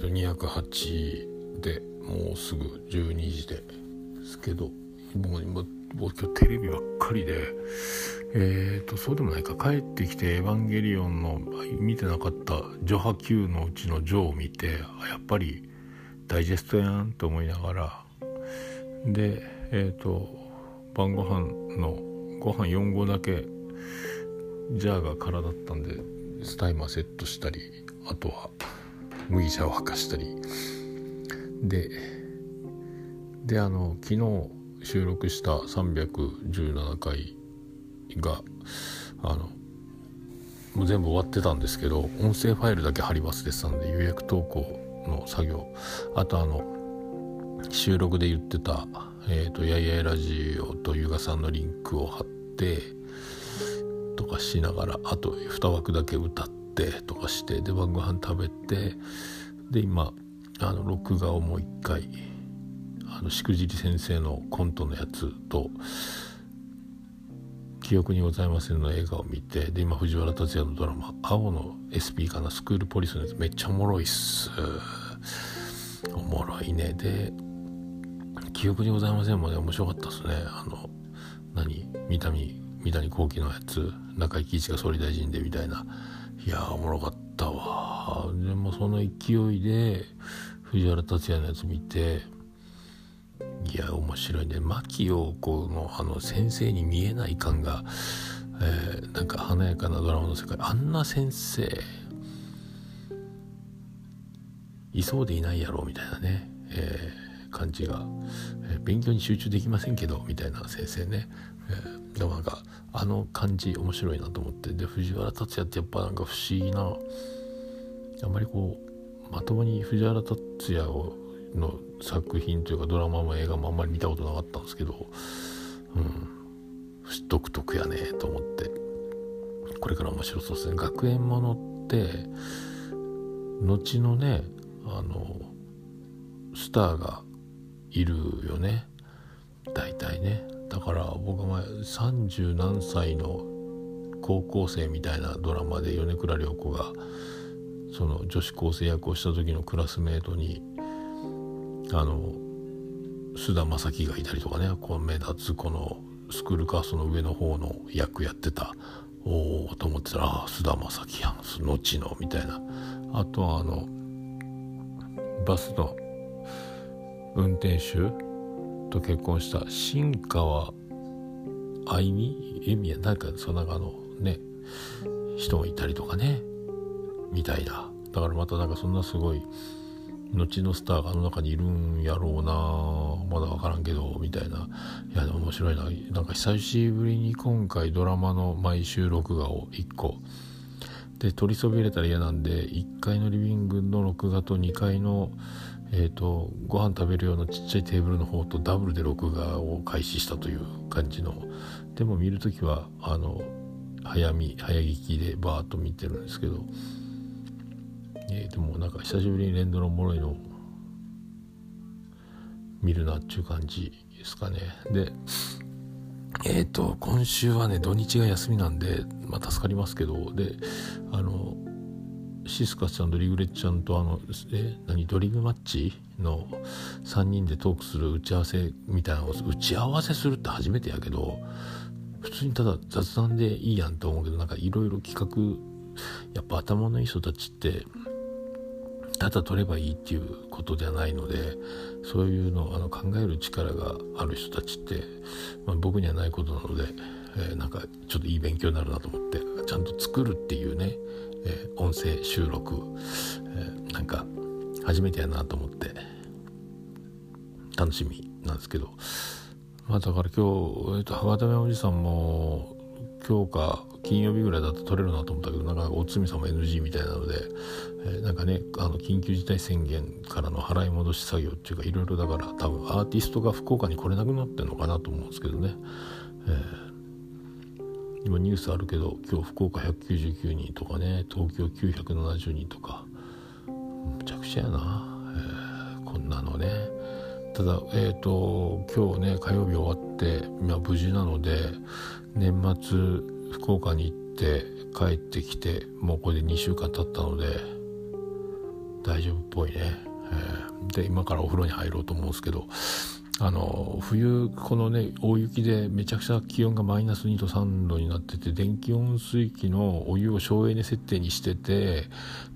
と208でもうすぐ12時ですけどもう今今日テレビばっかりでえーとそうでもないか。帰ってきて「エヴァンゲリオン」の見てなかった序波球のうちの「序」を見てやっぱりダイジェストやんと思いながら。でえっ、ー、と晩ご飯のご飯4合だけジャーが空だったんでスタイマーセットしたりあとは麦茶を沸かしたり。でであの昨日収録した317回があのもう全部終わってたんですけど音声ファイルだけ貼り忘れてたんで予約投稿の作業。あとあの収録で言ってた「えーと、やいやいラジオ」と優雅さんのリンクを貼ってとかしながらあと2枠だけ歌ってとかしてで晩ご飯食べてで今あの録画をもう一回あのしくじり先生のコントのやつと記憶にございませんの映画を見てで今藤原竜也のドラマ「青の SP かなスクールポリス」のやつめっちゃおもろいっす。おもろいね。で記憶にございませんもね。面白かったっすね。あの何？三谷三谷幸喜のやつ。中井貴一が総理大臣でみたいな。いやおもろかったわ。でもその勢いで藤原竜也のやつ見ていや面白いね。牧陽子のあの先生に見えない感が、えー、なんか華やかなドラマの世界。あんな先生いそうでいないやろみたいなね、えー、感じが、えー、勉強に集中できませんけどみたいな先生ね、えー、でもなんかあの感じ面白いなと思って。で藤原竜也ってやっぱなんか不思議なあんまりこうまともに藤原竜也をの作品というかドラマも映画もあんまり見たことなかったんですけど、うん、独特やねと思って。これから面白そうですね。学園ものって後のねあのスターがいるよね。大体ね。だから僕は前30何歳の高校生みたいなドラマで米倉涼子がその女子高生役をした時のクラスメートにあの菅田将暉がいたりとかねこう目立つこのスクールカーストの上の方の役やってたおおと思ってたらああ菅田将暉やん後のみたいな。あとはあのバスの運転手と結婚した新川愛美恵美やなんかその中のね人もいたりとかね。みたいな。だからまたなんかそんなすごい後のスターがあの中にいるんやろうな。まだ分からんけどみたいな。いやでも面白いな。なんか久しぶりに今回ドラマの毎週録画を1個。で取りそびれたら嫌なんで1階のリビングの録画と2階のえーと、ご飯食べるようなちっちゃいテーブルの方とダブルで録画を開始したという感じの。でも見る時はあの早見早聞きでバーッと見てるんですけど。えー、でもなんか久しぶりに連ドラおもろいの見るなっちゅう感じですかね。でえっ、ー、と今週はね土日が休みなんで、まあ、助かりますけど。であのシスカちゃんとリグレッちゃんとあのえ何ドリグマッチの3人でトークする打ち合わせみたいなのを打ち合わせするって初めてやけど普通にただ雑談でいいやんと思うけどなんかいろいろ企画やっぱ頭のいい人たちってただ取ればいいっていうことではないのでそういうのあの考える力がある人たちって、まあ、僕にはないことなので、えー、なんかちょっといい勉強になるなと思ってちゃんと作るっていうね、えー、音声収録、えー、なんか初めてやなと思って楽しみなんですけど。まあだから今日、えーと、と博多おじさんも今日か金曜日ぐらいだと取れるなと思ったけどなんかおつみさんも NG みたいなので、えー、なんかねあの緊急事態宣言からの払い戻し作業っていうかいろいろだから多分アーティストが福岡に来れなくなってるのかなと思うんですけどね、えー、今ニュースあるけど今日福岡199人とかね東京970人とか。むちゃくちゃやな、えー、こんなのね。ただえっ、ー、と今日ね火曜日終わって今無事なので年末福岡に行って帰ってきてもうこれで2週間経ったので大丈夫っぽいね、えー、で今からお風呂に入ろうと思うんですけどあの冬このね大雪でめちゃくちゃ気温がマイナス2度3度になってて電気温水器のお湯を省エネ設定にしてて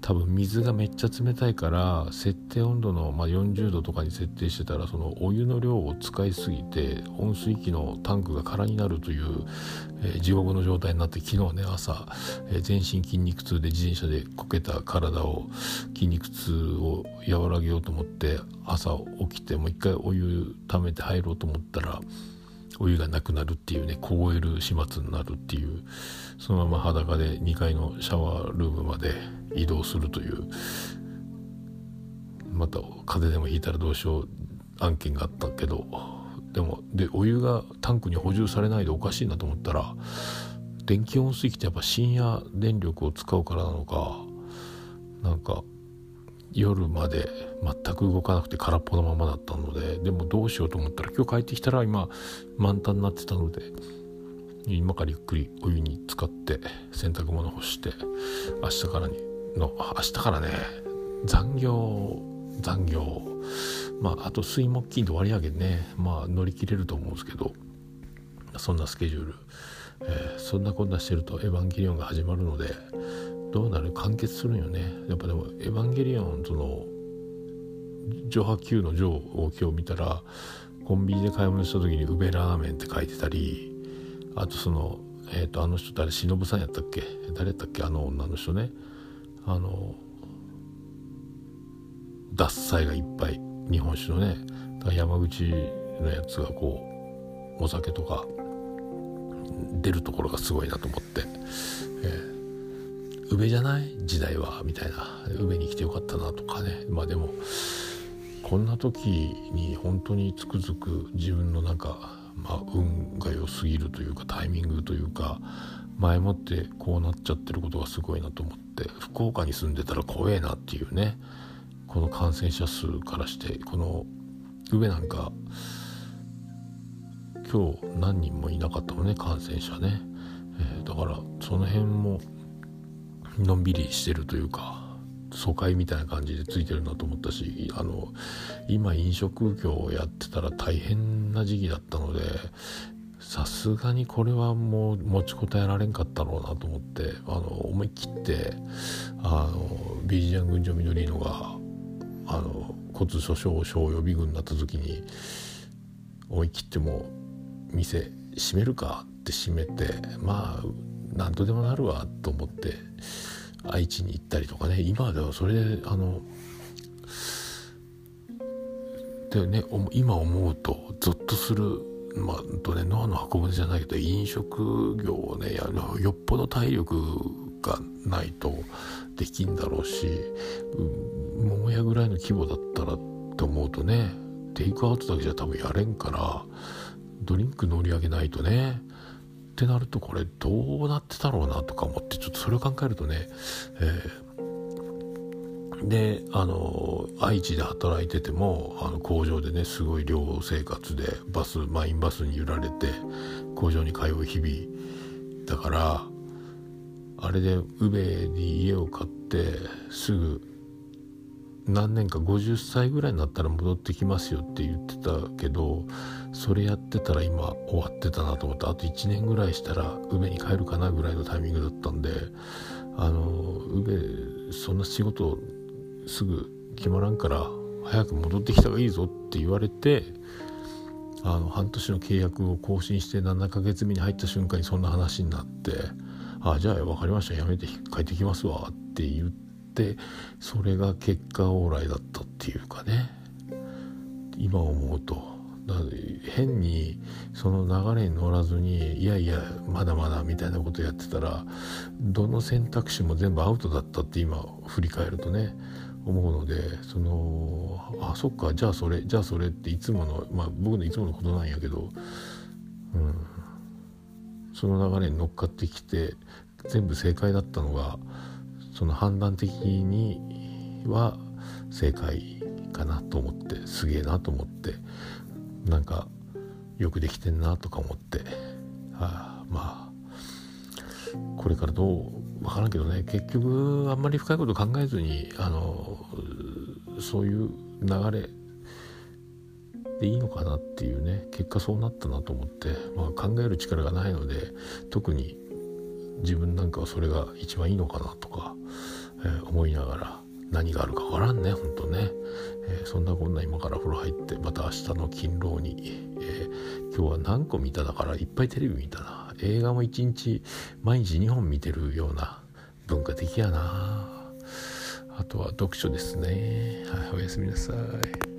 多分水がめっちゃ冷たいから設定温度の、まあ、40度とかに設定してたらそのお湯の量を使いすぎて温水器のタンクが空になるという、えー、地獄の状態になって昨日ね朝、えー、全身筋肉痛で自転車でこけた体を筋肉痛を和らげようと思って朝起きてもう一回お湯溜めて入ろうと思ったらお湯がなくなるっていうね凍える始末になるっていうそのまま裸で2階のシャワールームまで移動するというまた風邪でもひいたらどうしよう案件があったけどでもでお湯がタンクに補充されないでおかしいなと思ったら電気温水器ってやっぱ深夜電力を使うからなのかなんか夜まで全く動かなくて空っぽのままだったのででもどうしようと思ったら今日帰ってきたら今満タンになってたので今からゆっくりお湯に浸かって洗濯物干して明日からにの明日からね残業残業。まああと水木金と割り上げね。まあ乗り切れると思うんですけどそんなスケジュール、えー、そんなこんなしてると「エヴァンゲリオン」が始まるのでどうなる完結するんよね。やっぱでも「エヴァンゲリオン」その上波級の上を今日見たらコンビニで買い物した時に「ウベラーメン」って書いてたりあとそのえっ、ー、とあの人誰忍さんやったっけ？誰やったっけ？あの女の人ね。あの獺祭がいっぱい日本酒のね。山口のやつがこうお酒とか出るところがすごいなと思って、えー宇部じゃない？時代はみたいな宇部に来てよかったなとかね。まあでもこんな時に本当につくづく自分のなんか、まあ、運が良すぎるというかタイミングというか前もってこうなっちゃってることがすごいなと思って福岡に住んでたら怖えなっていうね。この感染者数からしてこの宇部なんか今日何人もいなかったもんね感染者ね、えー、だからその辺ものんびりしてるというか疎開みたいな感じでついてるなと思ったしあの今飲食業をやってたら大変な時期だったのでさすがにこれはもう持ちこたえられんかったろうなと思ってあの思い切ってあのビージアン群青緑のがあの骨粗しょう症予備軍になった時に思い切っても店閉めるかって閉めてまあ何とでもなるわと思って愛知に行ったりとかね。今ではそれであのでね今思うとゾッとするまあとねノアの箱舟じゃないけど飲食業をねやるよっぽど体力がないとできんだろうし桃屋ぐらいの規模だったらって思うとねテイクアウトだけじゃ多分やれんからドリンク乗り上げないとね。ってなるとこれどうなってたろうなとか思ってちょっとそれを考えるとね、えー、であの愛知で働いててもあの工場でねすごい寮生活でバスマインバスに揺られて工場に通う日々だからあれで宇部に家を買ってすぐ何年か50歳ぐらいになったら戻ってきますよって言ってたけどそれやってたら今終わってたなと思ってあと1年ぐらいしたら宇部に帰るかなぐらいのタイミングだったんであの宇部そんな仕事すぐ決まらんから早く戻ってきた方がいいぞって言われてあの半年の契約を更新して7ヶ月目に入った瞬間にそんな話になって「あじゃあ分かりましたやめて帰ってきますわ」って言。ってそれが結果往来だったっていうかね今思うと変にその流れに乗らずにいやいやまだまだみたいなことやってたらどの選択肢も全部アウトだったって今振り返るとね思うのでそのあそっかじゃあそれじゃあそれっていつものまあ僕のいつものことなんやけど、うん、その流れに乗っかってきて全部正解だったのがその判断的には正解かなと思ってすげえなと思ってなんかよくできてんなとか思って、あ、まあこれからどう分からんけどね。結局あんまり深いこと考えずにあのそういう流れでいいのかなっていうね。結果そうなったなと思って、まあ、考える力がないので特に自分なんかはそれが一番いいのかなとか、えー、思いながら。何があるかわからんねほんとね、えー、そんなこんな今から風呂入ってまた明日の勤労に、えー、今日は何個見ただからいっぱいテレビ見たな。映画も一日毎日2本見てるような文化的やな。あとは読書ですね。はいおやすみなさい。